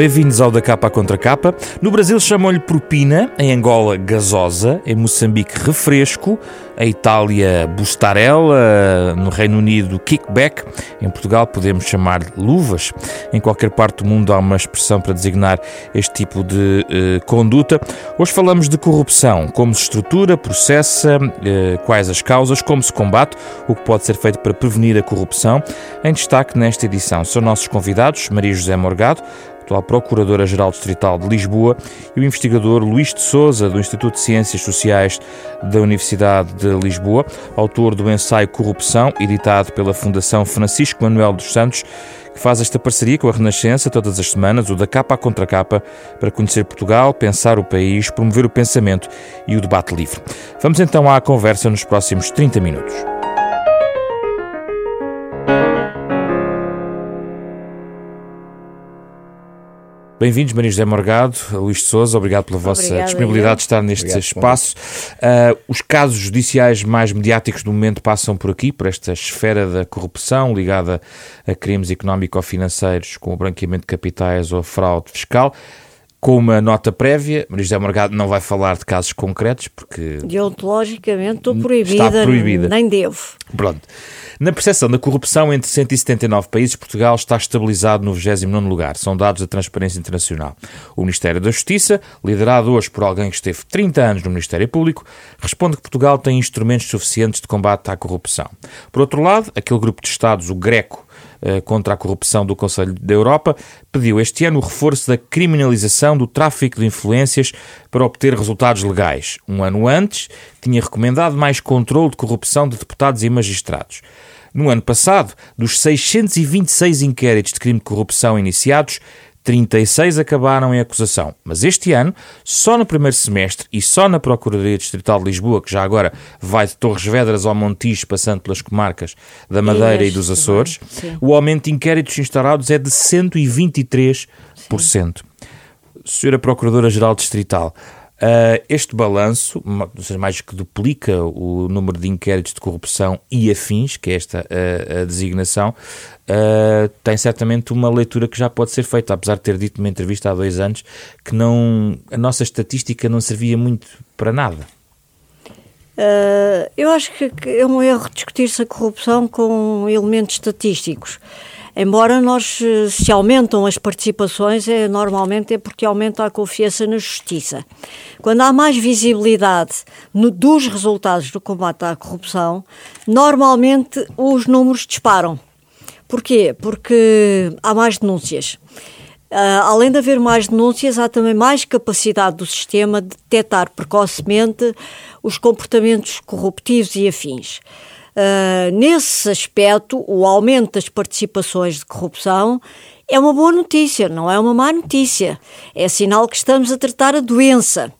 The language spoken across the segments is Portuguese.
Bem-vindos ao da capa à contra capa. No Brasil chamam-lhe propina, em Angola gasosa, em Moçambique refresco, em Itália bustarella, no Reino Unido kickback, em Portugal podemos chamar luvas. Em qualquer parte do mundo há uma expressão para designar este tipo de eh, conduta. Hoje falamos de corrupção, como se estrutura, processa, eh, quais as causas, como se combate, o que pode ser feito para prevenir a corrupção. Em destaque nesta edição são nossos convidados Maria José Morgado, atual Procuradora-Geral Distrital de Lisboa, e o investigador Luís de Souza, do Instituto de Ciências Sociais da Universidade de Lisboa, autor do ensaio Corrupção, editado pela Fundação Francisco Manuel dos Santos, que faz esta parceria com a Renascença todas as semanas, o da capa à contra capa, para conhecer Portugal, pensar o país, promover o pensamento e o debate livre. Vamos então à conversa nos próximos 30 minutos. Bem-vindos, Maria José Morgado, Luís de Souza, obrigado pela vossa Obrigada, disponibilidade de estar neste obrigado, espaço. Uh, os casos judiciais mais mediáticos do momento passam por aqui, por esta esfera da corrupção ligada a crimes económico-financeiros, como o branqueamento de capitais ou a fraude fiscal. Com uma nota prévia, Maria José Morgado não vai falar de casos concretos, porque... Deontologicamente estou proibida, está proibida, nem devo. Pronto. Na percepção da corrupção entre 179 países, Portugal está estabilizado no 29 lugar. São dados da Transparência Internacional. O Ministério da Justiça, liderado hoje por alguém que esteve 30 anos no Ministério Público, responde que Portugal tem instrumentos suficientes de combate à corrupção. Por outro lado, aquele grupo de Estados, o Greco, contra a corrupção do Conselho da Europa, pediu este ano o reforço da criminalização do tráfico de influências para obter resultados legais. Um ano antes, tinha recomendado mais controle de corrupção de deputados e magistrados. No ano passado, dos 626 inquéritos de crime de corrupção iniciados, 36 acabaram em acusação. Mas este ano, só no primeiro semestre e só na Procuradoria Distrital de Lisboa, que já agora vai de Torres Vedras ao Montijo, passando pelas comarcas da Madeira e, e dos Açores, sim. o aumento de inquéritos instaurados é de 123%. Sim. Senhora Procuradora-Geral Distrital, Uh, este balanço, mais que duplica o número de inquéritos de corrupção e afins, que é esta uh, a designação, uh, tem certamente uma leitura que já pode ser feita, apesar de ter dito numa entrevista há dois anos que não, a nossa estatística não servia muito para nada. eu acho que é um erro discutir-se a corrupção com elementos estatísticos. Embora nós, eh, se aumentam as participações, é, normalmente é porque aumenta a confiança na justiça. Quando há mais visibilidade no, dos resultados do combate à corrupção, normalmente os números disparam. Porquê? Porque há mais denúncias. Uh, além de haver mais denúncias, há também mais capacidade do sistema de detectar precocemente os comportamentos corruptivos e afins. Uh, nesse aspecto, o aumento das participações de corrupção é uma boa notícia, não é uma má notícia. É sinal que estamos a tratar a doença.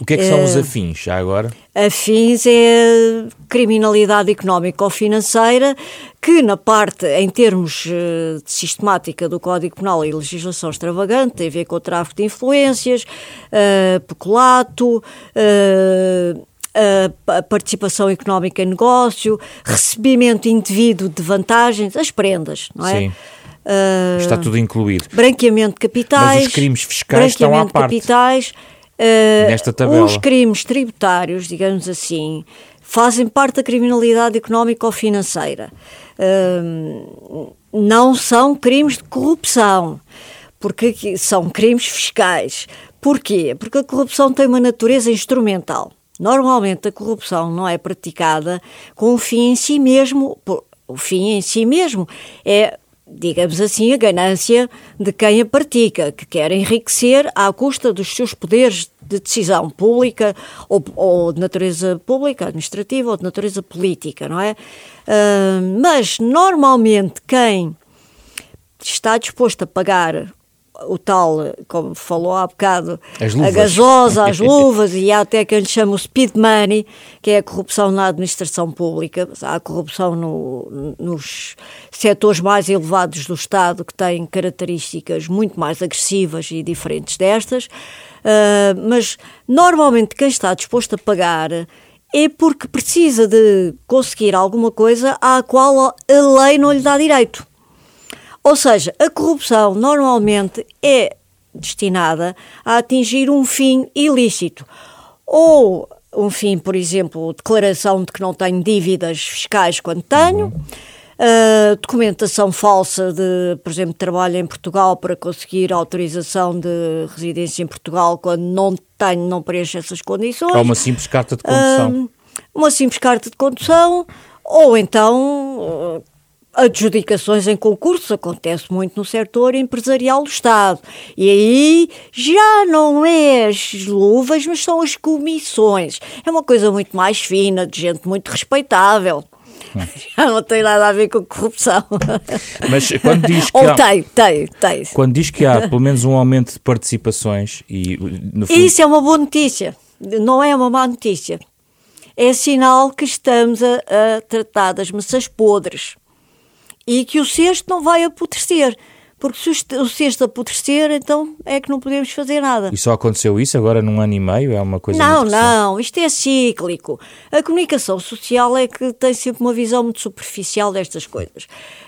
O que é que são uh, os ah, afins, já agora? Afins é criminalidade económica ou financeira, que na parte, em termos uh, de sistemática do Código Penal e legislação extravagante, tem a ver com o tráfico de influências, uh, peculato, uh, a participação económica em negócio, recebimento indevido de vantagens, as prendas, não é? Sim. Uh, Está tudo incluído. Branqueamento de capitais. Mas os crimes fiscais estão à parte. capitais. Uh, Nesta tabela. Os crimes tributários, digamos assim, fazem parte da criminalidade económica ou financeira. Uh, não são crimes de corrupção, porque são crimes fiscais. Porquê? Porque a corrupção tem uma natureza instrumental. Normalmente a corrupção não é praticada com o fim em si mesmo. O fim em si mesmo é, digamos assim, a ganância de quem a pratica, que quer enriquecer à custa dos seus poderes de decisão pública ou, ou de natureza pública, administrativa ou de natureza política, não é? Uh, mas normalmente quem está disposto a pagar o tal, como falou há bocado, a gasosa, as luvas, e há até quem chama o speed money, que é a corrupção na administração pública. Há corrupção no, nos setores mais elevados do Estado, que têm características muito mais agressivas e diferentes destas. Uh, mas, normalmente, quem está disposto a pagar é porque precisa de conseguir alguma coisa à qual a lei não lhe dá direito. Ou seja, a corrupção normalmente é destinada a atingir um fim ilícito. Ou um fim, por exemplo, declaração de que não tenho dívidas fiscais quando tenho. Uh, documentação falsa de, por exemplo, trabalho em Portugal para conseguir autorização de residência em Portugal quando não tenho, não preencho essas condições. Ou uma simples carta de condução. Uh, uma simples carta de condução, ou então uh, adjudicações em concursos, acontece muito no setor empresarial do Estado. E aí já não é as luvas, mas são as comissões. É uma coisa muito mais fina, de gente muito respeitável. Já não tem nada a ver com corrupção. Mas quando diz que Ou há, tem, tem, tem. Quando diz que há pelo menos um aumento de participações e fundo... Isso é uma boa notícia, não é uma má notícia. É sinal que estamos a, a tratar das maçãs podres e que o cesto não vai apodrecer. Porque se o cesto apodrecer, então é que não podemos fazer nada. E só aconteceu isso agora num ano e meio? É uma coisa Não, não, isto é cíclico. A comunicação social é que tem sempre uma visão muito superficial destas coisas.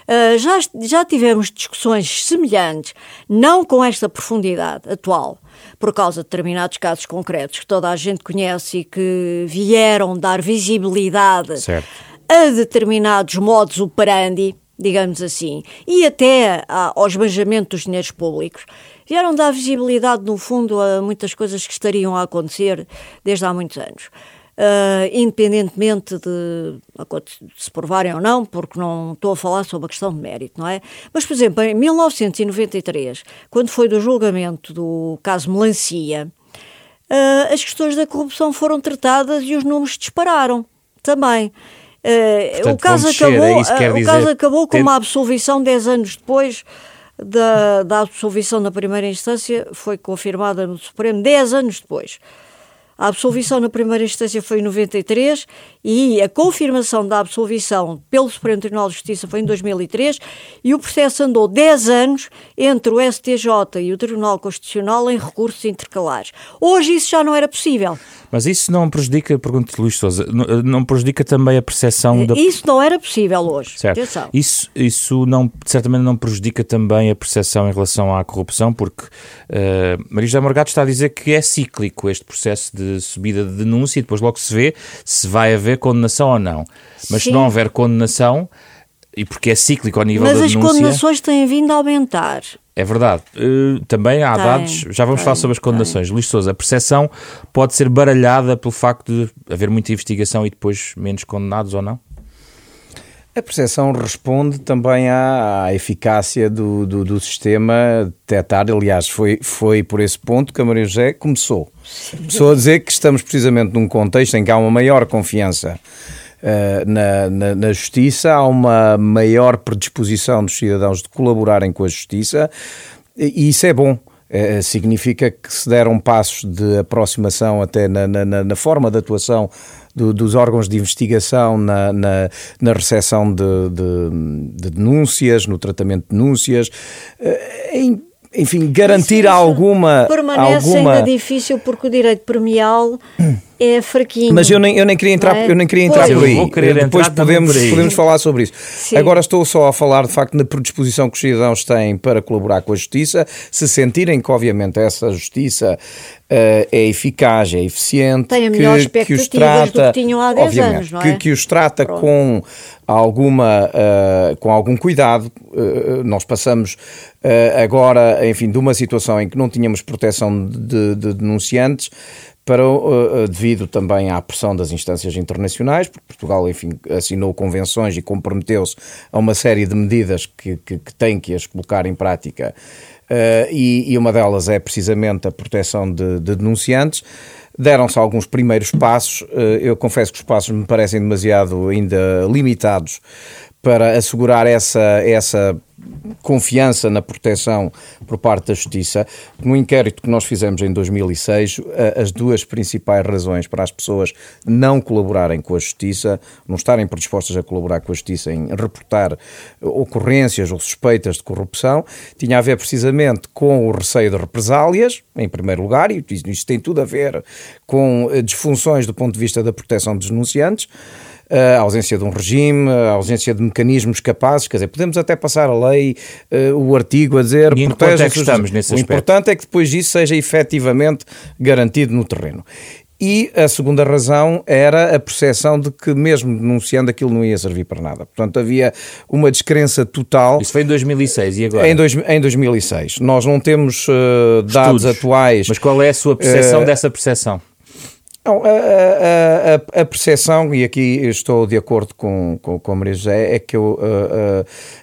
Uh, já, já tivemos discussões semelhantes, não com esta profundidade atual, por causa de determinados casos concretos que toda a gente conhece e que vieram dar visibilidade certo. a determinados modos operandi digamos assim, e até ao esbanjamento dos dinheiros públicos, vieram dar visibilidade, no fundo, a muitas coisas que estariam a acontecer desde há muitos anos. Uh, independentemente de, de se provarem ou não, porque não estou a falar sobre a questão de mérito, não é? Mas, por exemplo, em 1993, quando foi do julgamento do caso Melancia, uh, as questões da corrupção foram tratadas e os números dispararam também. Uh, Portanto, o caso acabou, é uh, o caso acabou com uma absolvição 10 anos depois da, da absolvição na primeira instância, foi confirmada no Supremo 10 anos depois. A absolvição na primeira instância foi em 93 e a confirmação da absolvição pelo Supremo Tribunal de Justiça foi em 2003 e o processo andou 10 anos entre o STJ e o Tribunal Constitucional em recursos intercalares. Hoje isso já não era possível. Mas isso não prejudica, pergunto Luís Souza, não prejudica também a percepção da... Isso não era possível hoje. Certo. Atenção. Isso, isso não, certamente não prejudica também a percepção em relação à corrupção, porque uh, Maria José Morgado está a dizer que é cíclico este processo de subida de denúncia e depois logo se vê se vai haver condenação ou não. Mas Sim. se não houver condenação, e porque é cíclico ao nível Mas da denúncia... Mas as condenações têm vindo a aumentar. É verdade. Uh, também há tem, dados, já vamos tem, falar sobre as condenações. Tem. Luís Souza, a percepção pode ser baralhada pelo facto de haver muita investigação e depois menos condenados ou não? A percepção responde também à, à eficácia do, do, do, sistema detectar. Aliás, foi, foi por esse ponto que a Maria José começou. Começou a dizer que estamos precisamente num contexto em que há uma maior confiança na, na, na, justiça, há uma maior predisposição dos cidadãos de colaborarem com a justiça e isso é bom. Uh, significa que se deram passos de aproximação até na, na, na forma de atuação do, dos órgãos de investigação na, na, na recepção de, de, de, denúncias, no tratamento de denúncias, em enfim, garantir alguma. Permanece alguma... ainda difícil porque o direito premial é fraquinho. Mas eu nem, eu nem queria entrar, é? eu nem queria entrar por aí. Depois podemos, podemos falar sobre isso. Sim. Agora estou só a falar de facto na predisposição que os cidadãos têm para colaborar com a justiça, se sentirem que, obviamente, essa justiça Uh, é eficaz, é eficiente, Tem a melhor que, que os trata, do que tinham há 10 anos, não é? que, que os trata Pronto. com alguma uh, com algum cuidado. Uh, nós passamos agora, enfim, de uma situação em que não tínhamos proteção de, de denunciantes para, uh, devido também à pressão das instâncias internacionais, porque Portugal, enfim, assinou convenções e comprometeu-se a uma série de medidas que, que, que tem que as colocar em prática, uh, e, e, uma delas é precisamente a proteção de, de denunciantes. Deram-se alguns primeiros passos, uh, eu confesso que os passos me parecem demasiado ainda limitados para assegurar essa, essa confiança na proteção por parte da Justiça. No inquérito que nós fizemos em 2006, as duas principais razões para as pessoas não colaborarem com a Justiça, não estarem predispostas a colaborar com a Justiça em reportar ocorrências ou suspeitas de corrupção, tinha a ver precisamente com o receio de represálias, em primeiro lugar, e isso tem tudo a ver com disfunções do ponto de vista da proteção dos denunciantes. A ausência de um regime, a ausência de mecanismos capazes, quer dizer, podemos até passar a lei, o artigo a dizer e protege é que estamos nesse O aspecto? importante é que depois disso seja efetivamente garantido no terreno. E a segunda razão era a percepção de que, mesmo denunciando, aquilo não ia servir para nada. Portanto, havia uma descrença total. Isso foi em 2006 e agora? Em, dois, em 2006. Nós não temos uh, dados atuais. Mas qual é a sua percepção uh, dessa percepção? Não, a, a, a, percepção, e aqui estou de acordo com, com, com a Maria José, é que eu,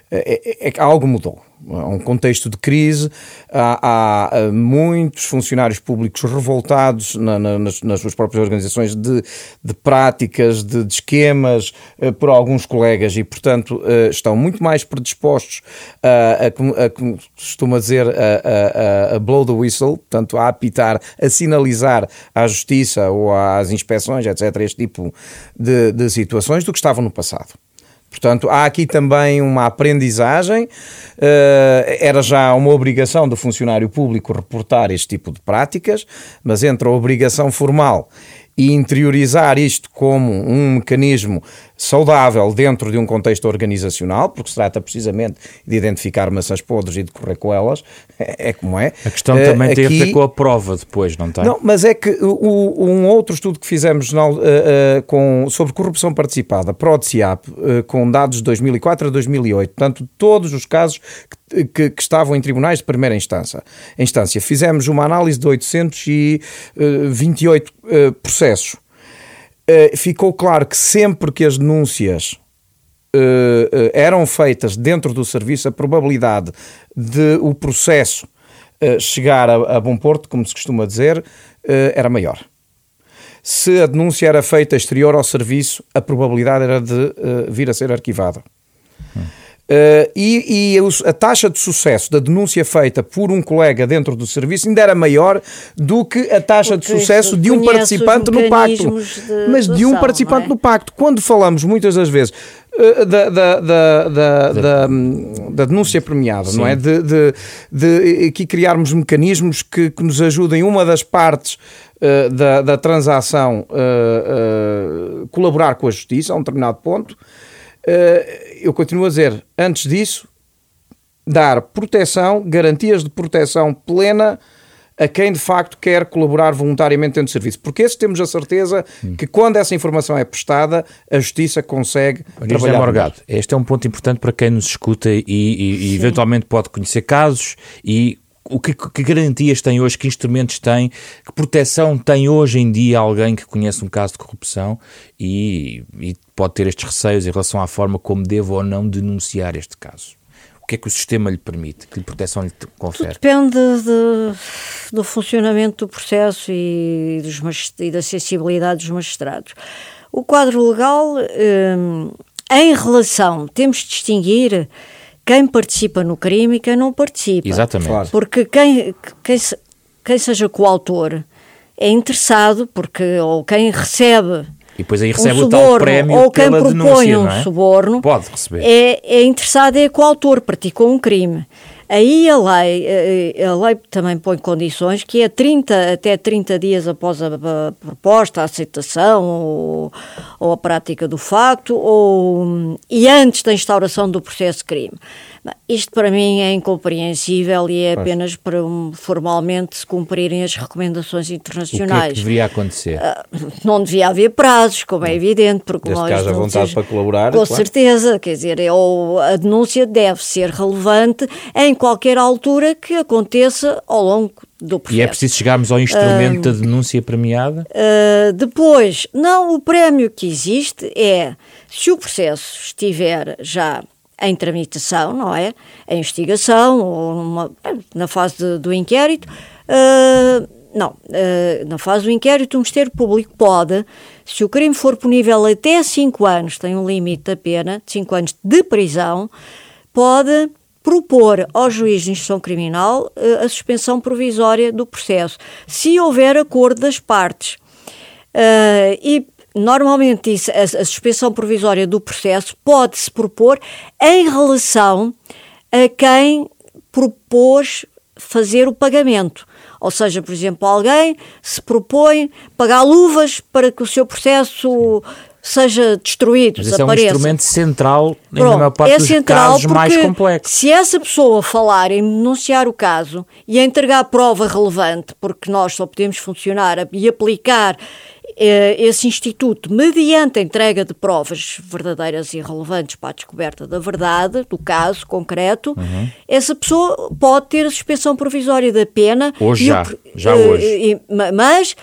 é, é, é, algo mudou um contexto de crise, há, há muitos funcionários públicos revoltados na, na, nas, nas, suas próprias organizações de, de práticas, de, de esquemas uh, por alguns colegas e, portanto, uh, estão muito mais predispostos a, a, a como costuma dizer, a, a, a, blow the whistle, portanto, a apitar, a sinalizar à justiça ou às inspeções, etc., este tipo de, de situações do que estavam no passado. Portanto, há aqui também uma aprendizagem. Uh, era já uma obrigação do funcionário público reportar este tipo de práticas, mas entre a obrigação formal e interiorizar isto como um mecanismo saudável dentro de um contexto organizacional, porque se trata precisamente de identificar maçãs podres e de correr com elas, é, é como é. A questão também uh, tem aqui, a ver com a prova depois, não tem? Não, mas é que o, um outro estudo que fizemos uh, uh, com, sobre corrupção participada, PRODCIAP, com dados de 2004 a 2008, portanto, todos os casos que, que, que, estavam em tribunais de primeira instância. instância. Fizemos uma análise de 828 processos uh, ficou claro que sempre que as denúncias uh, eram feitas dentro do serviço, a probabilidade de o processo chegar a, a, bom porto, como se costuma dizer, era maior. Se a denúncia era feita exterior ao serviço, a probabilidade era de vir a ser arquivada. Hum. Uh, e, e, a taxa de sucesso da denúncia feita por um colega dentro do serviço ainda era maior do que a taxa Porque de sucesso de um participante no pacto. De Mas de um participante é? no pacto. Quando falamos muitas das vezes uh, da, da, da, da, da, da denúncia premiada, Sim. não é? De, de, de, aqui criarmos mecanismos que, que nos ajudem uma das partes uh, da, da transação colaborar com a justiça a um determinado ponto. Eh, eu continuo a dizer, antes disso, dar proteção, garantias de proteção plena a quem de facto quer colaborar voluntariamente dentro do serviço. Porque esse temos a certeza hum. que quando essa informação é prestada, a justiça consegue Maria trabalhar. Morgado, este é um ponto importante para quem nos escuta e, e, e eventualmente pode conhecer casos e o que, que, garantias tem hoje, que instrumentos tem, que proteção tem hoje em dia alguém que conhece um caso de corrupção e, e pode ter estes receios em relação à forma como devo ou não denunciar este caso? O que é que o sistema lhe permite? Que proteção lhe confere? Tudo depende de, do funcionamento do processo e, dos, e da sensibilidade dos magistrados. O quadro legal, hum, em relação, temos de distinguir quem participa no crime e quem não participa. Exatamente. Claro. Porque quem, quem, quem seja coautor é interessado, porque ou quem recebe e depois aí recebe um suborno, o tal prémio ou quem pela propõe denúncia, um é? suborno pode receber. É, é interessado é coautor, praticou um crime. Aí a lei, eh, a lei também põe condições que é 30, até 30 dias após a, a proposta, a aceitação ou, ou, a prática do facto ou, e antes da instauração do processo de crime. Isto para mim é incompreensível e é apenas para um, formalmente se cumprirem as recomendações internacionais. O que, é que deveria acontecer? Uh, não devia haver prazos, como é evidente, porque Desde nós. vontade para colaborar. Com claro. certeza, quer dizer, é ou a denúncia deve ser relevante em qualquer altura que aconteça ao longo do processo. E é preciso chegarmos ao instrumento uh, da denúncia premiada? Uh, depois, não, o prémio que existe é se o processo estiver já em tramitação, não é? Em investigação ou na fase de, do inquérito. Uh, não, uh, na fase do inquérito, o Ministério Público pode, se o crime for punível até 5 anos, tem um limite da pena, de 5 anos de prisão, pode propor ao juiz de instrução criminal uh, a suspensão provisória do processo, se houver acordo das partes. Uh, e normalmente isso, a, a suspensão provisória do processo pode-se propor em relação a quem propôs fazer o pagamento. Ou seja, por exemplo, alguém se propõe pagar luvas para que o seu processo seja destruído, Mas desapareça. é um instrumento central Pronto, maior parte é dos central casos mais complexos. Se essa pessoa falar em denunciar o caso e entregar prova relevante, porque nós só podemos funcionar e aplicar esse instituto mediante a entrega de provas verdadeiras e relevantes para a descoberta da verdade do caso concreto, uhum. essa pessoa pode ter a suspensão provisória da pena. Hoje já, eu, já uh, hoje. Mas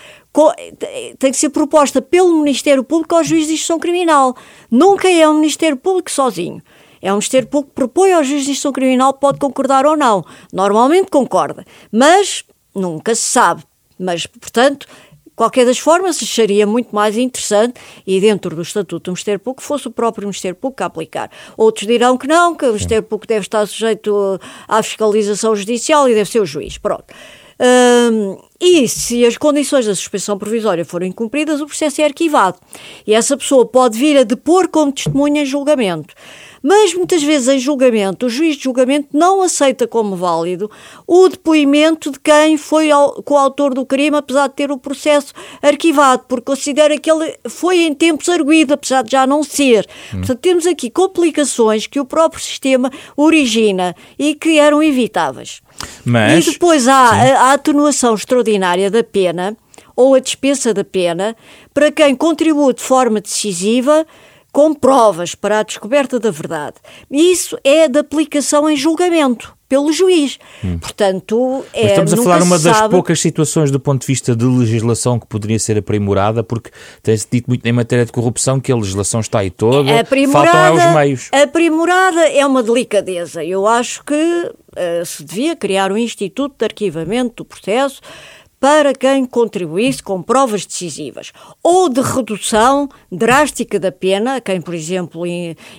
tem que ser proposta pelo Ministério Público ao juiz de instrução criminal. Nunca é o Ministério Público sozinho. É o Ministério Público que propõe ao juiz de instrução criminal, pode concordar ou não. Normalmente concorda, mas nunca se sabe. Mas, portanto, qualquer das formas, acharia muito mais interessante e dentro do Estatuto do Ministério Público fosse o próprio Ministério Público a aplicar. Outros dirão que não, que o Ministério Público deve estar sujeito à fiscalização judicial e deve ser o juiz. Pronto. Um, e se as condições da suspensão provisória forem cumpridas, o processo é arquivado. E essa pessoa pode vir a depor como testemunha em julgamento. Mas muitas vezes em julgamento, o juiz de julgamento não aceita como válido o depoimento de quem foi coautor do crime, apesar de ter o processo arquivado, porque considera que ele foi em tempos arguído, apesar de já não ser. Hum. Portanto, temos aqui complicações que o próprio sistema origina e que eram evitáveis. Mas, e depois há a, a atenuação extraordinária da pena ou a dispensa da pena para quem contribui de forma decisiva com provas para a descoberta da verdade. Isso é de aplicação em julgamento pelo juiz. Hum. Portanto, é, Mas estamos a falar uma das sabe... poucas situações do ponto de vista de legislação que poderia ser aprimorada, porque tem-se dito muito em matéria de corrupção que a legislação está aí toda, aprimorada, faltam é os meios. Aprimorada é uma delicadeza. Eu acho que uh, se devia criar um instituto de arquivamento do processo para quem contribuísse com provas decisivas, ou de redução drástica da pena, quem, por exemplo,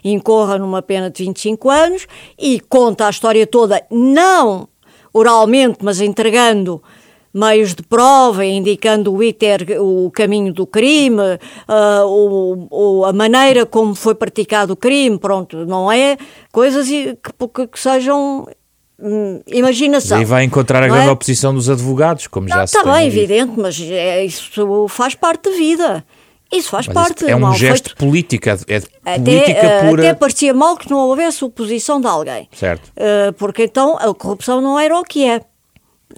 incorra numa pena de 25 anos e conta a história toda, não oralmente, mas entregando meios de prova, indicando o ITER, o caminho do crime, uh, o, o, a maneira como foi praticado o crime, pronto, não é? Coisas que, que, que sejam Hum, imaginação. E vai encontrar a grande é? oposição dos advogados, como não, já se Está bem, evidente, mas é, isso faz parte da vida. Isso faz mas parte. É um gesto feito. político, é de até, política uh, pura. Até parecia mal que não houvesse oposição de alguém. Certo. Uh, porque então a corrupção não era o que é.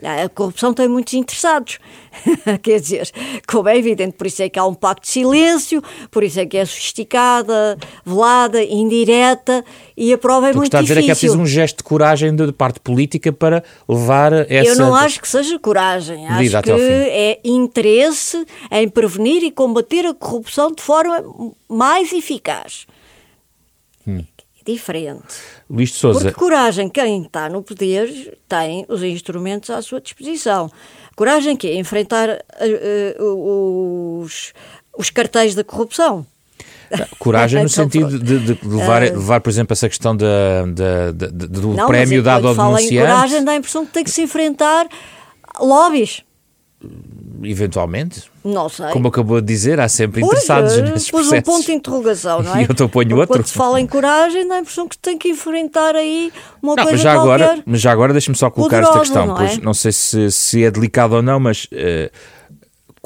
A corrupção tem muitos interessados. Quer dizer, como é evidente, por isso é que há um pacto de silêncio, por isso é que é sofisticada, velada, indireta e a prova é muito está difícil. está a dizer é que é preciso um gesto de coragem de parte política para levar essa. Eu não acho que seja coragem, acho que é interesse em prevenir e combater a corrupção de forma mais eficaz. Diferente. Luís de Souza. Porque coragem, quem está no poder tem os instrumentos à sua disposição. Coragem que é enfrentar uh, os, os cartéis da corrupção. Coragem no sentido de, de levar, uh, levar, por exemplo, essa questão da, da, da, do não, prémio dado ao denunciante. Em coragem dá a impressão que tem que se enfrentar lobbies eventualmente. Não sei. Como acabou de dizer, há sempre pois, interessados é, nesses processos. um ponto de interrogação, não é? E eu te ponho outro. Quando se fala em coragem, dá a impressão que tem que enfrentar aí uma não, coisa mas já qualquer agora, Mas já agora deixa-me só colocar poderosa, esta questão, não, é? não sei se, se é delicado ou não, mas... Uh,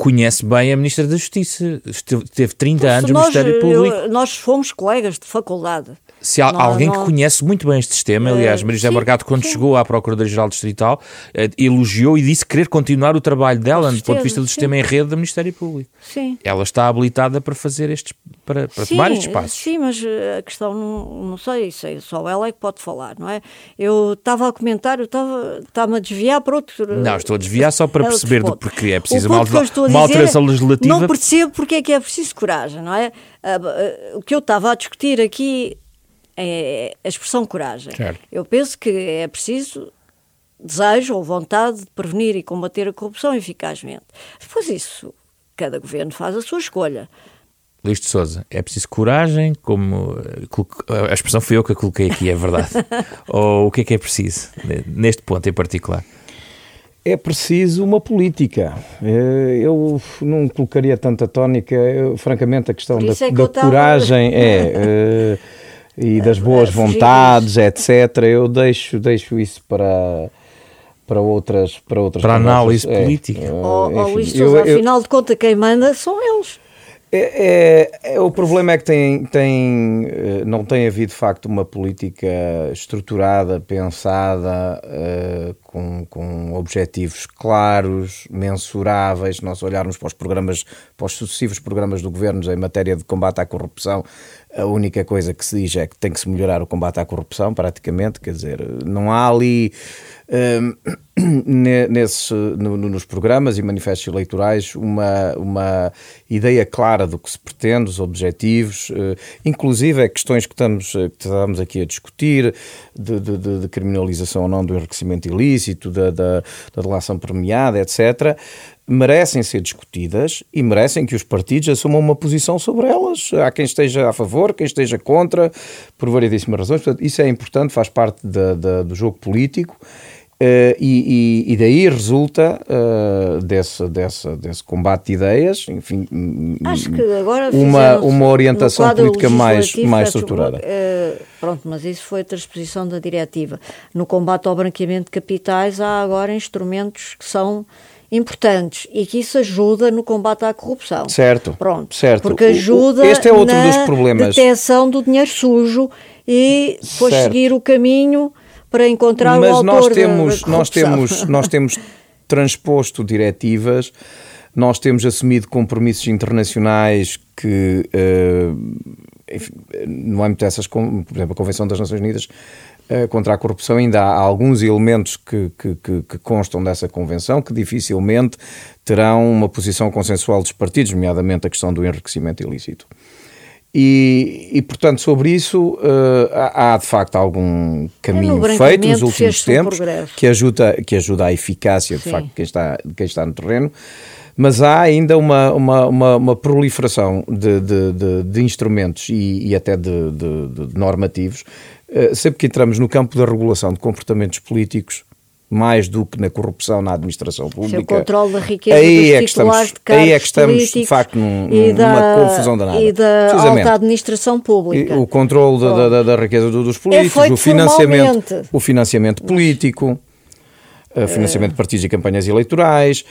conhece bem a Ministra da Justiça, Esteve, teve 30 pois anos no Ministério Público. Eu, nós fomos colegas de faculdade. Se há não, alguém não... que conhece muito bem este sistema, aliás, Maria José Morgado, quando sim. chegou à Procuradoria-Geral Distrital, eh, elogiou e disse querer continuar o trabalho dela, do ponto de vista do sim. sistema em rede do Ministério Público. Sim. Ela está habilitada para fazer estes, para, para sim, tomar estes passos. Sim, mas eh, a questão, não, não sei, sei, só ela é que pode falar, não é? Eu estava a comentar, eu estava, estava a desviar para outro... Não, estou a desviar só para é perceber do porquê é preciso uma, uma alteração legislativa. Não percebo porque é que é preciso coragem, não é? O que eu estava a discutir aqui é a expressão coragem. Certo. Eu penso que é preciso desejo ou vontade de prevenir e combater a corrupção eficazmente. Depois isso, cada governo faz a sua escolha. Luís de Souza, é preciso coragem, como a expressão foi eu que a coloquei aqui, é verdade. ou o que é que é preciso, neste ponto em particular? É preciso uma política. Eh, eu não colocaria tanta tónica, eu, francamente, a questão da, é da coragem é. E das boas vontades, etc. Eu deixo, deixo isso para para outras para outras para análise é, política. É, oh, oh, Luís Sousa, afinal de contas quem manda são eles. É, é, é, o problema é que tem, tem, eh, não tem havido de facto uma política estruturada, pensada, uh, com, com objetivos claros, mensuráveis. Se nós olharmos para os programas, para os sucessivos programas do governo em matéria de combate à corrupção, a única coisa que se diz é que tem que se melhorar o combate à corrupção, praticamente, quer dizer, não há ali nesse, no, nos programas e manifestos eleitorais uma, uma ideia clara do que se pretende, os objetivos, uh, inclusive é questões que estamos, que estamos aqui a discutir, de, de, de criminalização ou não do enriquecimento ilícito, da, da, da relação premiada, etc., merecem ser discutidas e merecem que os partidos assumam uma posição sobre elas. Há quem esteja a favor, quem esteja contra, por variedíssimas razões. Portanto, isso é importante, faz parte da, da, do jogo político Uh, e, e, daí resulta uh, desse, desse, desse combate de ideias, enfim, Acho que agora uma, uma orientação política mais, mais estruturada. Uh, pronto, mas isso foi a transposição da diretiva. No combate ao branqueamento de capitais há agora instrumentos que são importantes e que isso ajuda no combate à corrupção. Certo. Pronto. Certo. Porque ajuda este é outro na dos problemas. detecção do dinheiro sujo e depois certo. seguir o caminho para encontrar Mas o autor nós temos, da, da nós temos, nós temos transposto diretivas, nós temos assumido compromissos internacionais que, uh, enfim, no âmbito dessas, por exemplo, a Convenção das Nações Unidas uh, contra a corrupção, ainda há alguns elementos que, que, que, que, constam dessa convenção que dificilmente terão uma posição consensual dos partidos, nomeadamente a questão do enriquecimento ilícito. E, e, portanto, sobre isso uh, há, há, de facto algum caminho feito nos últimos tempos que ajuda, que ajuda à eficácia de Sim. facto de quem está, de quem está no terreno, mas há ainda uma, uma, uma, uma proliferação de, de, de, de instrumentos e, e até de, normativos. Uh, sempre que entramos no campo da regulação de comportamentos políticos, mais do que na corrupção na administração pública. o controle da riqueza aí é que estamos, de Aí é que estamos, de facto, num, numa confusão danada. E da alta administração pública. E o controle da, da, da, riqueza dos políticos, é o, financiamento, o financiamento político, o financiamento de partidos e campanhas eleitorais,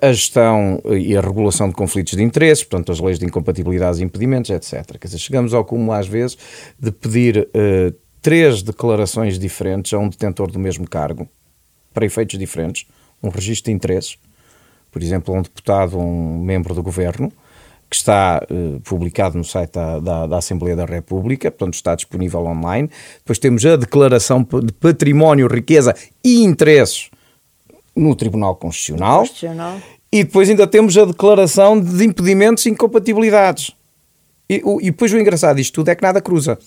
a gestão e a regulação de conflitos de interesses, portanto, as leis de incompatibilidades e impedimentos, etc. Quer dizer, chegamos ao cúmulo, às vezes, de pedir uh, três declarações diferentes a um detentor do mesmo cargo para efeitos diferentes, um registro de interesses, por exemplo, um deputado, um membro do governo, que está uh, publicado no site da, da, da, Assembleia da República, portanto está disponível online. Depois temos a declaração de património, riqueza e interesses no Tribunal Constitucional. Constitucional. E depois ainda temos a declaração de impedimentos e incompatibilidades. E, o, e depois o engraçado disto tudo é que nada cruza.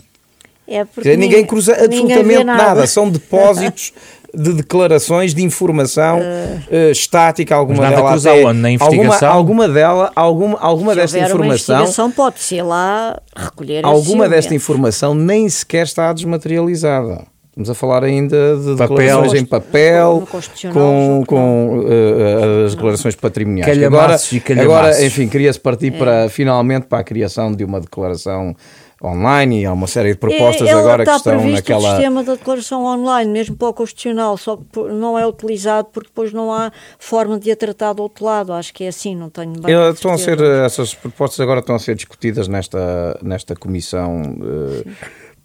É porque ninguém, cruza absolutamente nada. nada. São depósitos de declarações de informação uh, estática, alguma dela até, onde? Na investigação? Alguma, alguma dela, alguma, alguma desta informação. Uma investigação pode ser lá recolher Alguma desta informação nem sequer está desmaterializada. Estamos a falar ainda de papel, declarações em papel, com, com uh, as declarações patrimoniais. Agora, agora, enfim, queria-se partir é. para, finalmente, para a criação de uma declaração online e há uma série de propostas Ele agora que estão naquela. O sistema da declaração online, mesmo para o constitucional, só não é utilizado porque depois não há forma de a tratar do outro lado. Acho que é assim, não tenho bem. Estão a ser, essas propostas agora estão a ser discutidas nesta, nesta comissão uh,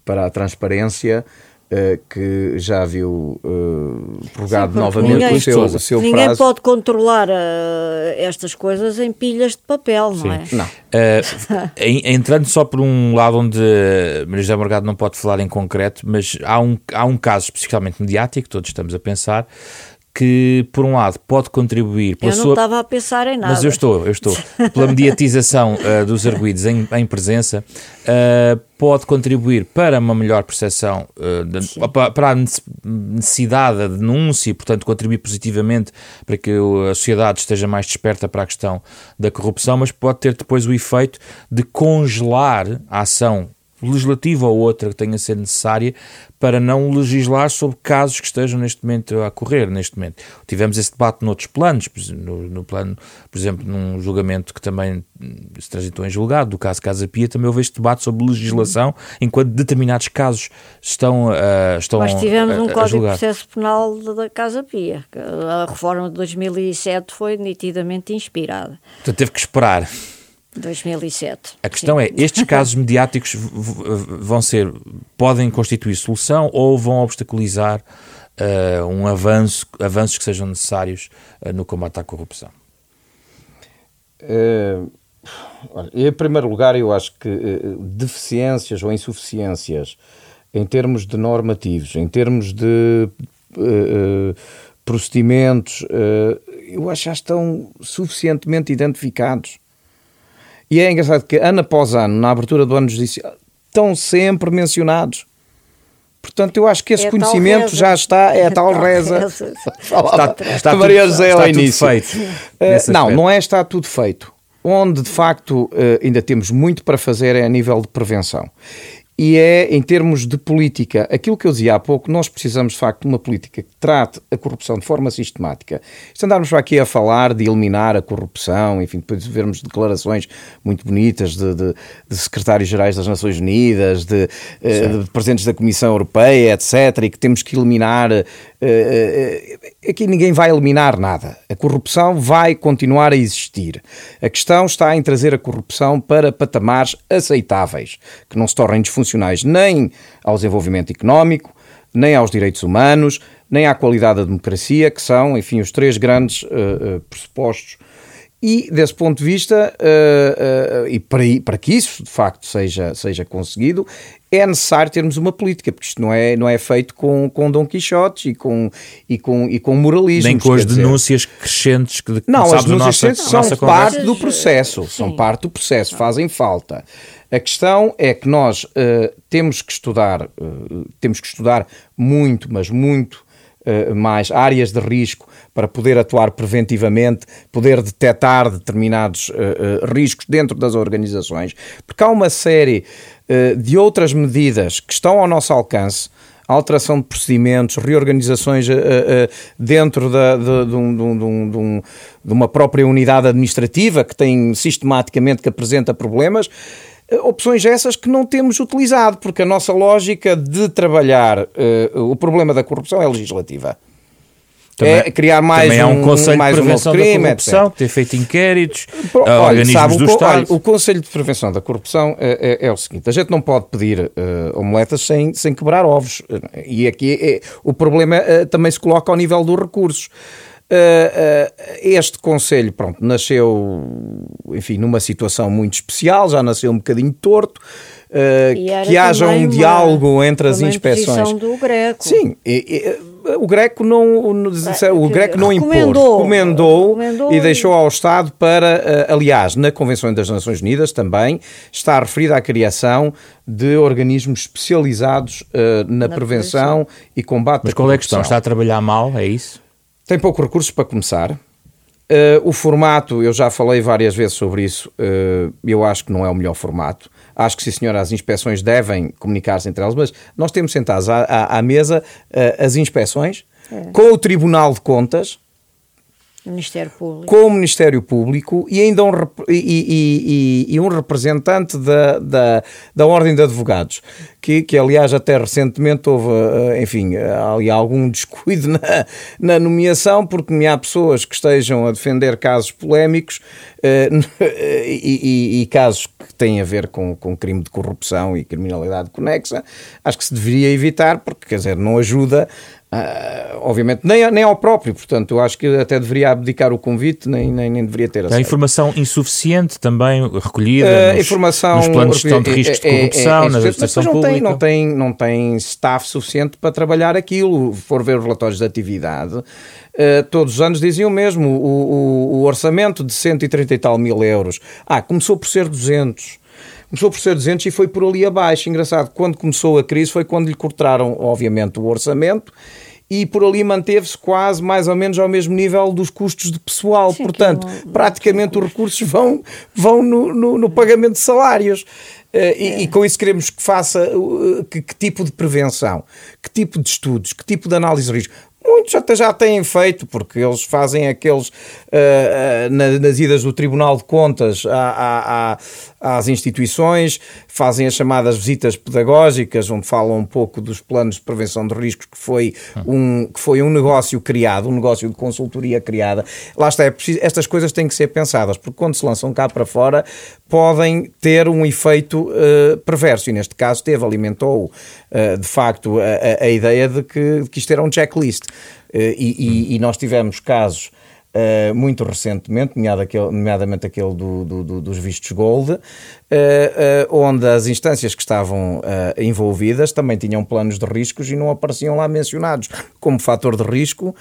para a transparência. Uh, que já viu uh, prorrogado Sim, novamente ninguém, o seu, o seu ninguém prazo. pode controlar uh, estas coisas em pilhas de papel, não Sim. é? Não. entrando só por um lado onde Maria José Morgado não pode falar em concreto, mas há um, há um caso especificamente mediático, todos estamos a pensar, que, por um lado, pode contribuir... Pela eu não sua... estava a pensar em nada. Mas eu estou, eu estou. Pela mediatização uh, dos arguídos em, em presença, uh, pode contribuir para uma melhor percepção, uh, de, para a necessidade da denúncia e, portanto, contribuir positivamente para que a sociedade esteja mais desperta para a questão da corrupção, mas pode ter depois o efeito de congelar a ação legislativa ou outra que tenha a ser necessária para não legislar sobre casos que estejam neste momento a correr neste momento. Tivemos esse debate noutros planos, no, no plano, por exemplo, num julgamento que também se transitou em julgado, do caso Casa Pia, também houve este debate sobre legislação, enquanto determinados casos estão, uh, estão Nós tivemos um Código de Processo Penal da Casa Pia. A reforma de 2007 foi nitidamente inspirada. Portanto, teve que esperar. 2007. A questão Sim. é, estes casos mediáticos vão ser, podem constituir solução ou vão obstaculizar uh, um avanço, avanços que sejam necessários uh, no combate à corrupção? Uh, em primeiro lugar, eu acho que deficiências ou insuficiências em termos de normativos, em termos de procedimentos, eu acho que já estão suficientemente identificados. E é engraçado que ano após ano, na abertura do ano judicial, estão sempre mencionados. Portanto, eu acho que esse é conhecimento já está, é a tal reza. reza. está, está, Maria tudo, José está ao início. feito. Uh, não, não é está tudo feito. Onde de facto uh, ainda temos muito para fazer é a nível de prevenção e é, em termos de política, aquilo que eu dizia há pouco, nós precisamos de facto de uma política que trate a corrupção de forma sistemática. Se andarmos aqui a falar de eliminar a corrupção, enfim, depois de vermos declarações muito bonitas de, de, de secretários-gerais das Nações Unidas, de, eh, de, presidentes da Comissão Europeia, etc., e que temos que eliminar. Uh, uh, aqui ninguém vai eliminar nada. A corrupção vai continuar a existir. A questão está em trazer a corrupção para patamares aceitáveis, que não se tornem disfuncionais funcionais nem ao desenvolvimento económico, nem aos direitos humanos, nem à qualidade da democracia, que são, enfim, os três grandes uh, pressupostos. E, desse ponto de vista, uh, e para, para, que isso de facto seja, seja conseguido, é necessário termos uma política, porque isto não é, não é feito com, com Dom Quixote e com, e com, e com moralismo. Nem com as denúncias crescentes que Não, as denúncias crescentes são parte do processo, são parte do processo, fazem falta. A questão é que nós uh, temos que estudar, uh, temos que estudar muito, mas muito uh, mais áreas de risco para poder atuar preventivamente, poder detectar determinados riscos dentro das organizações, porque há uma série de outras medidas que estão ao nosso alcance alteração de procedimentos, reorganizações uh, uh, dentro da, de, de, um, de, um, de, uma própria unidade administrativa que tem sistematicamente que apresenta problemas eh, opções essas que não temos utilizado, porque a nossa lógica de trabalhar uh, o problema da corrupção é legislativa. Também, é criar mais um, um Conselho mais de Prevenção um crime, da Corrupção, etc. ter feito inquéritos, olha, organismos sabe, do o, Estado. Olha, o Conselho de Prevenção da Corrupção é, é, é, o seguinte, a gente não pode pedir uh, omeletas sem, sem quebrar ovos. E aqui é, o problema uh, também se coloca ao nível dos recursos. Uh, uh, este Conselho, pronto, nasceu, enfim, numa situação muito especial, já nasceu um bocadinho torto, uh, que haja um uma, diálogo entre as inspeções. do Greco. Sim, e, e, o Greco não, o Greco não impôs, recomendou, recomendou, e deixou ao Estado para, aliás, na Convenção das Nações Unidas também está referida à criação de organismos especializados na, na prevenção, prevenção, e combate Mas qual é a questão? Está a trabalhar mal, é isso? Tem pouco recursos para começar. Uh, o formato, eu já falei várias vezes sobre isso, uh, eu acho que não é o melhor formato. Acho que, sim, senhor, as inspeções devem comunicar-se entre elas, mas nós temos sentados à, à, à mesa uh, as inspeções é. com o Tribunal de Contas, Ministério Público. com o Ministério Público e ainda um, e, e, e, e, um representante da, da, da Ordem de Advogados, que, que aliás até recentemente houve, eh, enfim, ali algum descuido na, na nomeação, porque me há pessoas que estejam a defender casos polémicos uh, e, casos que têm a ver com, com crime de corrupção e criminalidade conexa, acho que se deveria evitar, porque quer dizer, não ajuda Uh, obviamente, nem, nem ao próprio, portanto, eu acho que até deveria abdicar o convite, nem, nem, nem deveria ter acesso. A informação insuficiente também recolhida uh, nos, informação, nos planos de gestão de riscos de corrupção, é, é, é, na administração não pública. Tem, não, tem, não tem staff suficiente para trabalhar aquilo. For ver os relatórios de atividade, uh, todos os anos diziam mesmo o, o, o orçamento de 130 e tal mil euros. Ah, começou por ser 200 começou por ser 200 e foi por ali abaixo. Engraçado, quando começou a crise foi quando lhe cortaram, obviamente, o orçamento e por ali manteve-se quase mais ou menos ao mesmo nível dos custos de pessoal. Sim, Portanto, não, praticamente não os recursos vão, vão no, no, no pagamento de salários. Uh, é. e, e, com isso queremos que faça uh, que, que, tipo de prevenção, que tipo de estudos, que tipo de análise de risco. Muito Outros até já têm feito, porque eles fazem aqueles uh, uh, nas idas do Tribunal de Contas à, à, às instituições, fazem as chamadas visitas pedagógicas, onde falam um pouco dos planos de prevenção de riscos, que foi um, que foi um negócio criado, um negócio de consultoria criada. Lá está, é preciso, estas coisas têm que ser pensadas, porque quando se lançam cá para fora, podem ter um efeito uh, perverso, e neste caso teve, alimentou de facto a, a, a, ideia de que, de que isto era um checklist. Uh, e, e, e nós tivemos casos Uh, muito recentemente, nomeadamente aquele do, do, do, dos vistos Gold, uh, uh, onde as instâncias que estavam envolvidas também tinham planos de riscos e não apareciam lá mencionados como fator de risco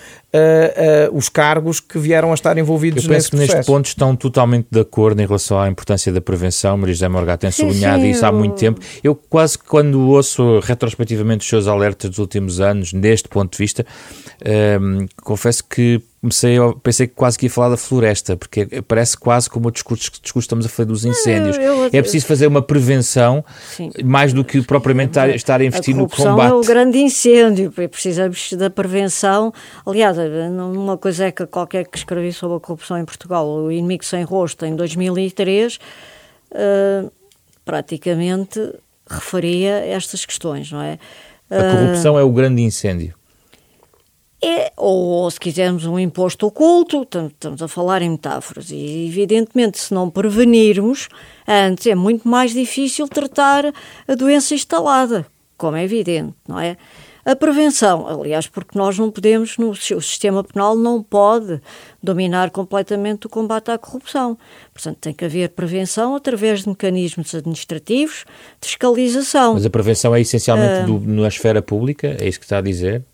os cargos que vieram a estar envolvidos Eu penso nesse que neste ponto estão totalmente de acordo em relação à importância da prevenção. Maria José Morgado tem sublinhado isso há muito tempo. Eu quase quando ouço retrospectivamente os seus alertas dos últimos anos, neste ponto de vista, confesso que comecei pensei que quase que ia falar da floresta, porque parece quase como o discurso, discurso estamos a falar dos incêndios. Eu, eu, é preciso fazer uma prevenção sim. mais do que propriamente estar, estar a investir a no combate. é o grande incêndio, precisamos da prevenção. Aliás, uma coisa é que qualquer que escrevi sobre a corrupção em Portugal, o inimigo sem rosto, em 2003, uh, eh, praticamente referia estas questões, não é? A corrupção uh, é o grande incêndio. É, ou, se quisermos um imposto oculto, estamos a falar em metáforas, e evidentemente se não prevenirmos antes é muito mais difícil tratar a doença instalada, como é evidente, não é? A prevenção, aliás, porque nós não podemos, no, o sistema penal não pode dominar completamente o combate à corrupção. Portanto, tem que haver prevenção através de mecanismos administrativos, de fiscalização. Mas a prevenção é essencialmente uh, do, na esfera pública, é isso que está a dizer?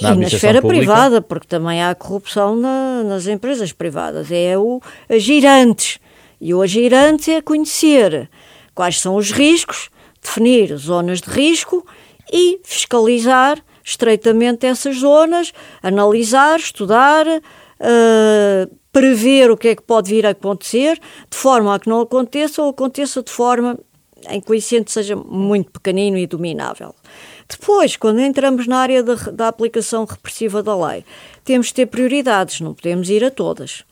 Na e na esfera pública? privada, porque também há corrupção na, nas empresas privadas. É o agir antes. E o agir antes é conhecer quais são os riscos, definir zonas de risco e fiscalizar estreitamente essas zonas, analisar, estudar, uh, prever o que é que pode vir a acontecer, de forma a que não aconteça ou aconteça de forma em que o incêndio seja muito pequenino e dominável. Depois, quando entramos na área da, da aplicação repressiva da lei, temos de ter prioridades, não podemos ir a todas.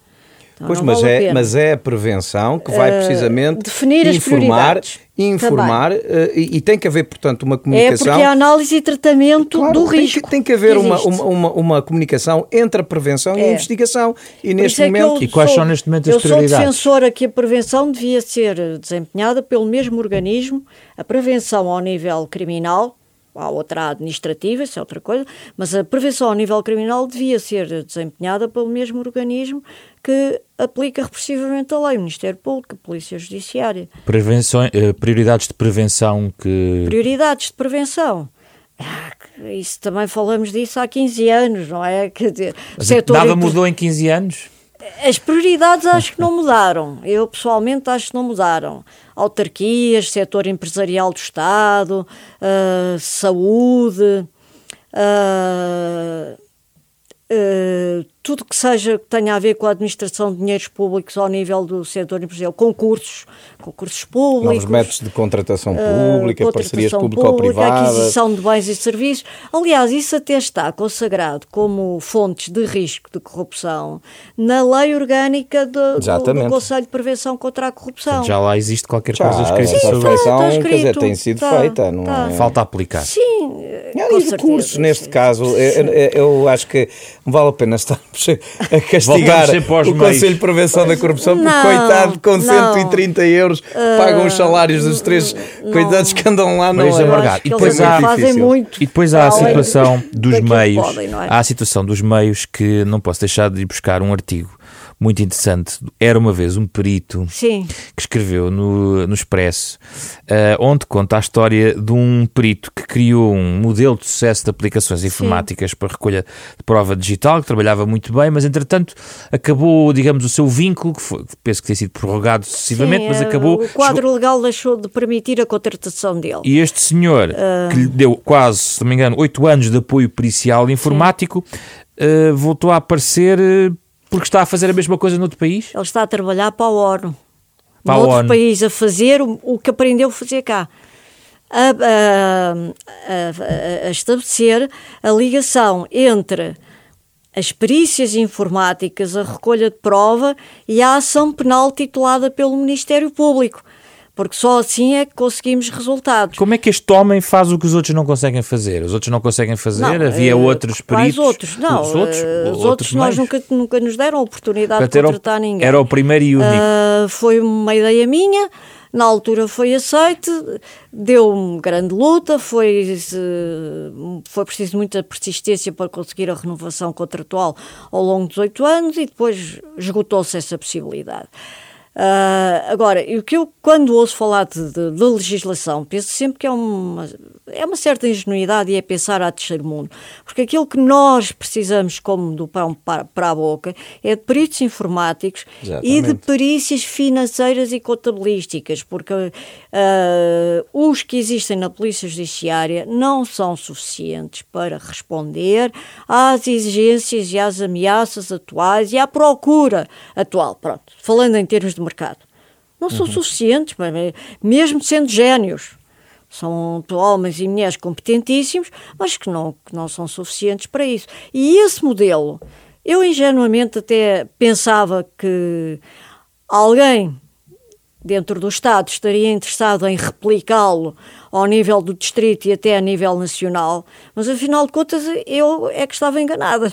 Então, pois, mas, vale é, mas é a prevenção que vai eh, precisamente uh, definir informar, informar uh, e, e, tem que haver, portanto, uma comunicação. É porque é a análise e tratamento claro, do tem risco. Que, tem que haver que uma, uma, uma, uma, comunicação entre a prevenção é. e a investigação. E neste é momento. E quais sou, são neste momento as prioridades? Eu sou defensora que a prevenção devia ser desempenhada pelo mesmo organismo, a prevenção ao nível criminal, há outra administrativa, isso é outra coisa, mas a prevenção ao nível criminal devia ser desempenhada pelo mesmo organismo que aplica repressivamente a lei, o Ministério Público, a Polícia Judiciária. Prevenção, eh, prioridades de prevenção que... Prioridades de prevenção. Ah, isso também falamos disso há 15 anos, não é? Quer dizer, setor nada mudou em 15 anos? As prioridades acho que não mudaram. Eu pessoalmente acho que não mudaram. Autarquias, setor empresarial do Estado, uh, saúde, uh, uh, tudo que seja que tenha a ver com a administração de dinheiros públicos ao nível do setor empresarial, concursos, concursos públicos. Novos métodos de contratação pública, uh, parcerias público-privadas. Aquisição de bens e serviços. Aliás, isso até está consagrado como fontes de risco de corrupção na lei orgânica do, do, do Conselho de Prevenção contra a Corrupção. Já lá existe qualquer já, coisa escrita sobre isso. Está, está quer dizer, tem sido tá, feita. Não tá. é? Falta aplicar. Sim, e recursos, neste sim, caso, sim. Eu, eu acho que não vale a pena estar a castigar o Conselho de Prevenção da Corrupção, porque não, coitado, com não. 130 euros uh, pagam os salários dos três não. coitados que andam lá não é. E depois, há, e depois há a situação dos meios, podem, é? há a situação dos meios que não posso deixar de ir buscar um artigo muito interessante. Era uma vez um perito Sim. que escreveu no, no Expresso, uh, onde conta a história de um perito que criou um modelo de sucesso de aplicações informáticas Sim. para recolha de prova digital, que trabalhava muito bem, mas entretanto acabou, digamos, o seu vínculo, que foi, penso que tem sido prorrogado sucessivamente, Sim, mas acabou. O quadro chegou... legal deixou de permitir a contratação dele. E este senhor, uh... que lhe deu quase, se não me engano, oito anos de apoio pericial informático, uh, voltou a aparecer porque está a fazer a mesma coisa noutro país? Ele está a trabalhar para a ONU. Para noutro ONU. país, a fazer o, o que aprendeu a fazer cá. A, a, a, a, estabelecer a ligação entre as perícias informáticas, a recolha de prova e a ação penal titulada pelo Ministério Público porque só assim é que conseguimos resultados. Como é que este homem faz o que os outros não conseguem fazer? Os outros não conseguem fazer? Não, Havia uh, outros peritos? outros? Não, os outros, uh, os outros nós nunca, nunca nos deram a oportunidade Portanto, de contratar era o, ninguém. Era o primeiro e único. Uh, foi uma ideia minha, na altura foi aceite, deu grande luta, foi, foi preciso muita persistência para conseguir a renovação contratual ao longo dos oito anos e depois esgotou-se essa possibilidade. Uh, agora, o que eu, quando ouço falar de, de, de, legislação, penso sempre que é uma, é uma certa ingenuidade e é pensar a terceiro mundo. Porque aquilo que nós precisamos, como do pão para, para a boca, é de peritos informáticos Exatamente. e de perícias financeiras e contabilísticas, porque uh, os que existem na Polícia Judiciária não são suficientes para responder às exigências e às ameaças atuais e à procura atual. Pronto, falando em termos de mercado. Não são uhum. suficientes, mesmo sendo génios. São homens e mulheres competentíssimos, mas que não, que não são suficientes para isso. E esse modelo, eu ingenuamente até pensava que alguém dentro do Estado estaria interessado em replicá-lo ao nível do distrito e até a nível nacional, mas afinal de contas eu é que estava enganada.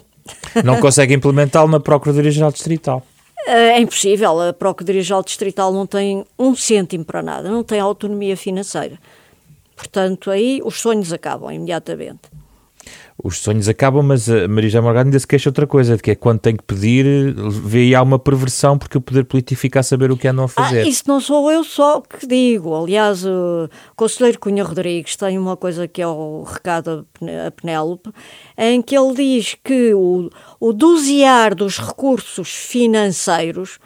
Não consegue implementá-lo na Procuradoria-Geral Distrital. É impossível, a Procuradoria-Geral Distrital não tem um cêntimo para nada, não tem autonomia financeira. Portanto, aí os sonhos acabam imediatamente. Os sonhos acabam, mas a Marisa Morgado ainda se queixa outra coisa, de que é quando tem que pedir, vê aí há uma perversão porque o poder político fica a saber o que andam a fazer. Ah, isso não sou eu só que digo. Aliás, o Conselheiro Cunha Rodrigues tem uma coisa que é o recado a Penélope, em que ele diz que o, o dosear dos recursos financeiros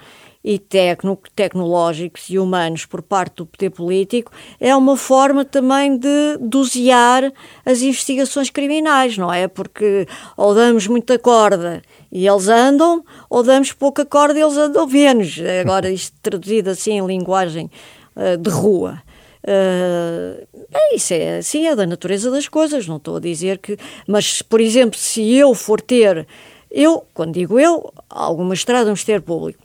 e tecno, tecnológicos e humanos por parte do poder político é uma forma também de dosear as investigações criminais, não é? Porque ou damos muita corda e eles andam, ou damos pouca corda e eles andam menos. Agora, isto traduzido assim em linguagem uh, de rua. Uh, é isso, é assim, é da natureza das coisas, não estou a dizer que. Mas, por exemplo, se eu for ter. Eu, quando digo eu, alguma estrada, um ministério público,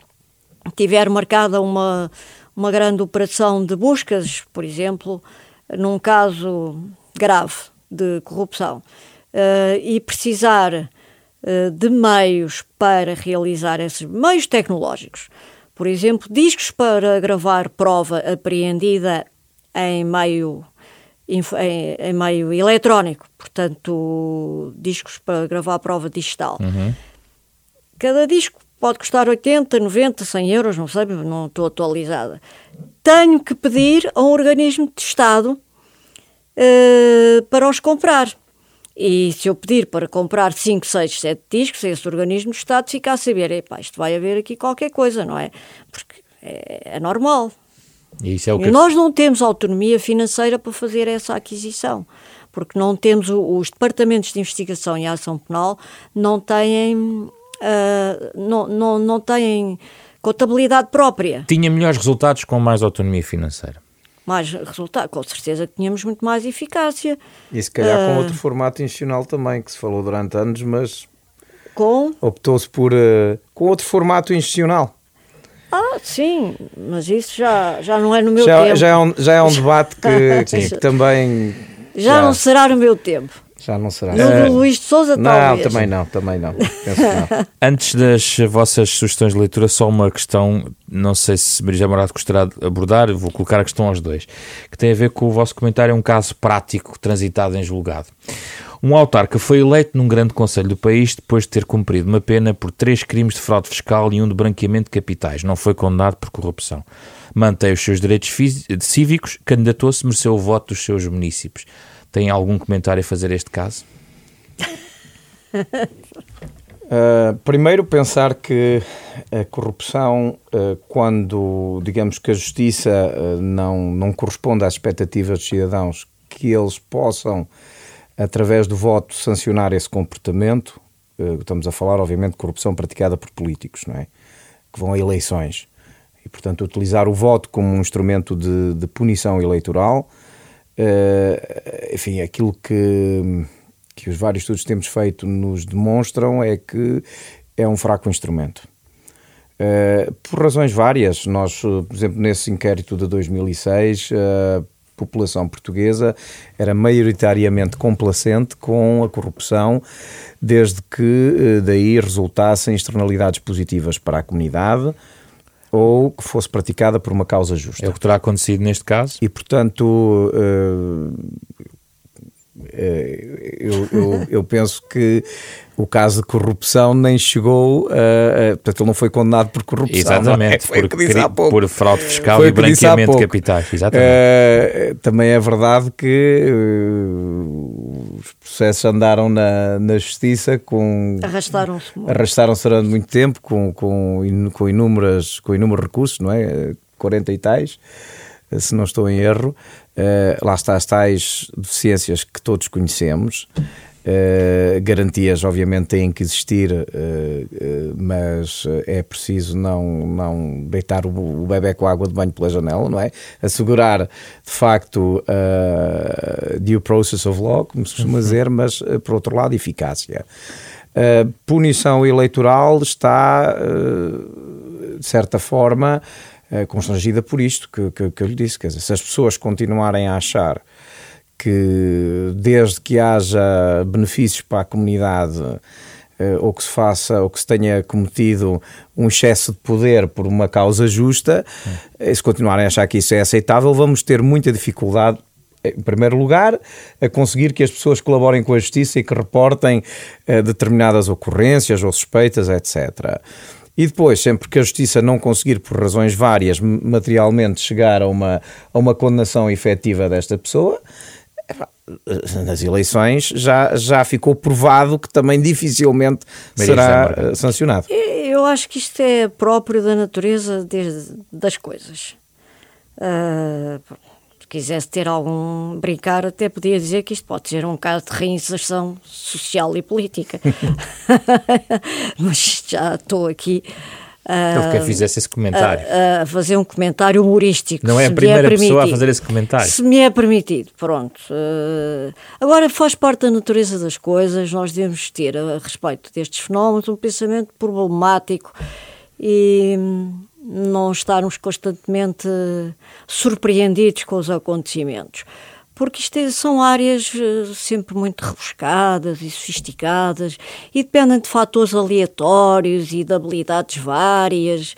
tiver marcada uma, uma grande operação de buscas, por exemplo, num caso grave de corrupção, uh, e precisar uh, de meios para realizar esses meios tecnológicos, por exemplo, discos para gravar prova apreendida em meio em, em, meio eletrónico, portanto, discos para gravar prova digital. Uhum. Cada disco pode custar 80, 90, 100 euros, não sei, não estou atualizada. Tenho que pedir a um organismo de Estado uh, para os comprar. E se eu pedir para comprar 5, 6, 7 discos, esse organismo de Estado fica a saber, epá, isto vai haver aqui qualquer coisa, não é? Porque é, é normal. E, é que... nós não temos autonomia financeira para fazer essa aquisição, porque não temos os departamentos de investigação e ação penal não têm não, não, não têm contabilidade própria. Tinha melhores resultados com mais autonomia financeira. Mais resultado, com certeza que tínhamos muito mais eficácia. E se calhar uh, com outro formato institucional também, que se falou durante anos, mas com optou-se por uh, com outro formato institucional. Ah, sim, mas isso já, já não é no meu já, tempo. Já é um, já é um debate que, que também. Já, já, não será no meu tempo. Já não será. No do Luís de Souza, não, talvez. Não, também não, também não. não. Antes das vossas sugestões de leitura, só uma questão, não sei se Maria Morado gostará de abordar, vou colocar a questão aos dois, que tem a ver com o vosso comentário, é um caso prático transitado em julgado. Um autarca foi eleito num grande conselho do país depois de ter cumprido uma pena por três crimes de fraude fiscal e um de branqueamento de capitais. Não foi condenado por corrupção. Mantém os seus direitos cívicos, candidatou-se, mereceu o voto dos seus municípios. Tem algum comentário a fazer este caso? Uh, primeiro, pensar que a corrupção, uh, quando digamos que a justiça uh, não, não corresponde às expectativas dos cidadãos, que eles possam, através do voto, sancionar esse comportamento. estamos a falar, obviamente, de corrupção praticada por políticos, não é? Que vão a eleições. E, portanto, utilizar o voto como um instrumento de, de punição eleitoral uh, enfim, aquilo que, que os vários estudos que temos feito nos demonstram é que é um fraco instrumento. Uh, por razões várias, nós, por exemplo, nesse inquérito de 2006, a população portuguesa era maioritariamente complacente com a corrupção, desde que daí resultassem externalidades positivas para a comunidade ou que fosse praticada por uma causa justa. É o que terá acontecido neste caso? E, portanto, uh, eu, eu, eu, penso que o caso de corrupção nem chegou, a, portanto, ele não foi condenado por corrupção. Exatamente, é? foi por, por fraude fiscal e branqueamento de capitais. Exatamente. Uh, também é verdade que uh, os processos andaram na, na justiça com. Arrastaram-se. Arrastaram-se durante muito tempo com, com, com, inúmeras, com inúmeros recursos, não é? 40 e tais, se não estou em erro. Uh, lá está as tais deficiências que todos conhecemos. Uh, garantias, obviamente, têm que existir, uh, uh, mas é preciso não, não deitar o, o bebê com água de banho pela janela, não é? Assegurar, de facto, due process of law, como se costuma uhum. dizer, mas, por outro lado, eficácia. A punição eleitoral está, de certa forma, constrangida por isto que, que, que eu lhe disse. Quer dizer, se as pessoas continuarem a achar que desde que haja benefícios para a comunidade eh, ou que se faça ou que se tenha cometido um excesso de poder por uma causa justa, hum. se continuarem a achar que isso é aceitável, vamos ter muita dificuldade em primeiro lugar, a conseguir que as pessoas colaborem com a justiça e que reportem eh, determinadas ocorrências ou suspeitas, etc. E depois, sempre que a justiça não conseguir, por razões várias, materialmente chegar a uma, a uma condenação efetiva desta pessoa, nas eleições já, já ficou provado que também dificilmente Maria será eh, sancionado. Eu acho que isto é próprio da natureza desde, das coisas. Uh, se quisesse ter algum brincar, até podia dizer que isto pode ser um caso de reinserção social e política. Mas já estou aqui ele quer fizesse esse comentário. A, a, fazer um comentário humorístico. Não é a primeira é pessoa a fazer esse comentário. Se me é permitido, pronto. Uh, agora, faz parte da natureza das coisas, nós devemos ter, a, a respeito destes fenómenos, um pensamento problemático e não estarmos constantemente surpreendidos com os acontecimentos porque isto é, são áreas eh, sempre muito rebuscadas e sofisticadas e dependem de fatores aleatórios e de habilidades várias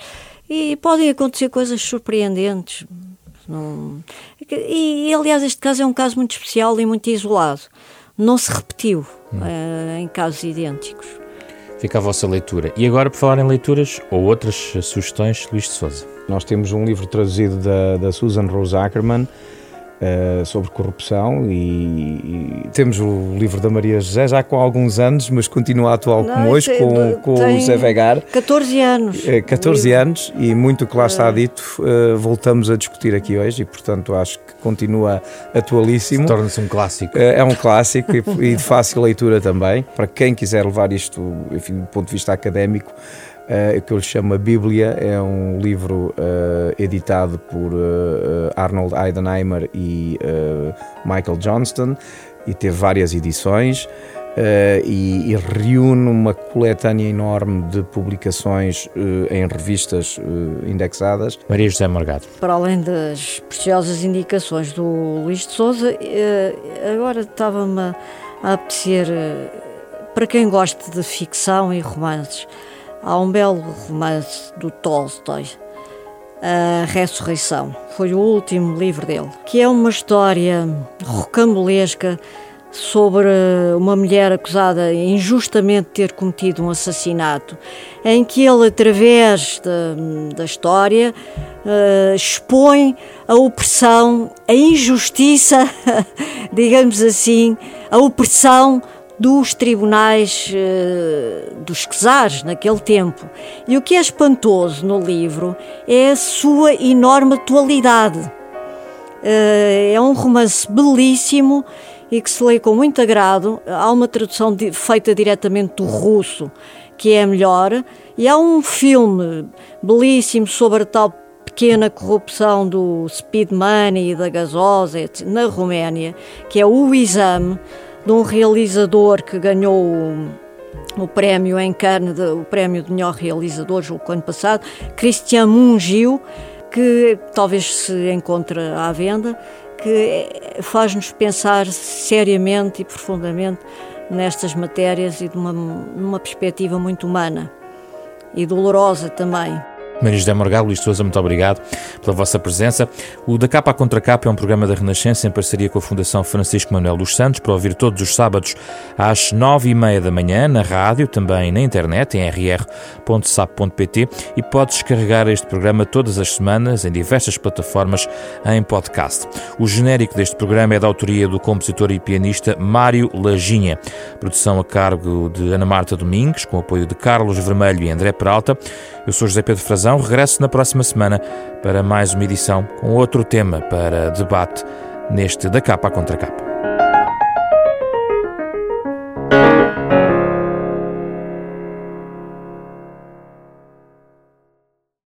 e podem acontecer coisas surpreendentes. Não... E, e, aliás, este caso é um caso muito especial e muito isolado. Não se repetiu hum. uh, em casos idênticos. Fica a vossa leitura. E agora, por falar em leituras ou outras sugestões, Luís de Souza. Nós temos um livro traduzido da, da Susan Rose Ackerman, Uh, sobre corrupção e, e, temos o livro da Maria José já com alguns anos, mas continua atual Não, como hoje, com, com o Zé Vegar. 14 anos. Uh, eh, 14 anos e muito o que lá está dito uh, voltamos a discutir aqui hoje e, portanto, acho que continua atualíssimo. Torna-se um clássico. é um clássico e, e de fácil leitura também. Para quem quiser levar isto, enfim, do ponto de vista académico, uh, que eu lhe chamo a Bíblia, é um livro uh, editado por uh, Arnold Eidenheimer e Michael Johnston e teve várias edições. Uh, e, e, reúne uma coletânea enorme de publicações uh, em revistas uh, indexadas. Maria José Morgado. Para além das preciosas indicações do Luís de Souza, agora estava-me a apetecer, para quem gosta de ficção e romances, Há um belo romance do Tolstói, A Ressurreição. Foi o último livro dele, que é uma história rocambolesca sobre uma mulher acusada injustamente de ter cometido um assassinato, em que ele, através da, da história, uh, expõe a opressão, a injustiça, digamos assim, a opressão dos tribunais uh, dos czares naquele tempo. E o que é espantoso no livro é a sua enorme atualidade. Uh, é um romance belíssimo e que se lê com muito agrado. Há uma tradução feita diretamente do russo, que é melhor, e há um filme belíssimo sobre a tal pequena corrupção do speed money e da gasosa na Roménia, que é o Exame, de um realizador que ganhou o, prémio em Cannes, o prémio de melhor realizador, o ano passado, Christian Mungiu, que talvez se encontre à venda, que faz-nos pensar seriamente e profundamente nestas matérias e de uma, numa perspectiva muito humana e dolorosa também. Maria José Morgado, Luís Souza, muito obrigado pela vossa presença. O Da Capa à Contra Capa é um programa da Renascença em parceria com a Fundação Francisco Manuel dos Santos, para ouvir todos os sábados às nove e meia da manhã, na rádio, também na internet, em rr.sap.pt e pode descarregar este programa todas as semanas em diversas plataformas em podcast. O genérico deste programa é da autoria do compositor e pianista Mário Lajinha. Produção a cargo de Ana Marta Domingues, com apoio de Carlos Vermelho e André Peralta. Eu sou José Pedro Frazão regresso na próxima semana para mais uma edição com outro tema para debate neste da capa contra capa.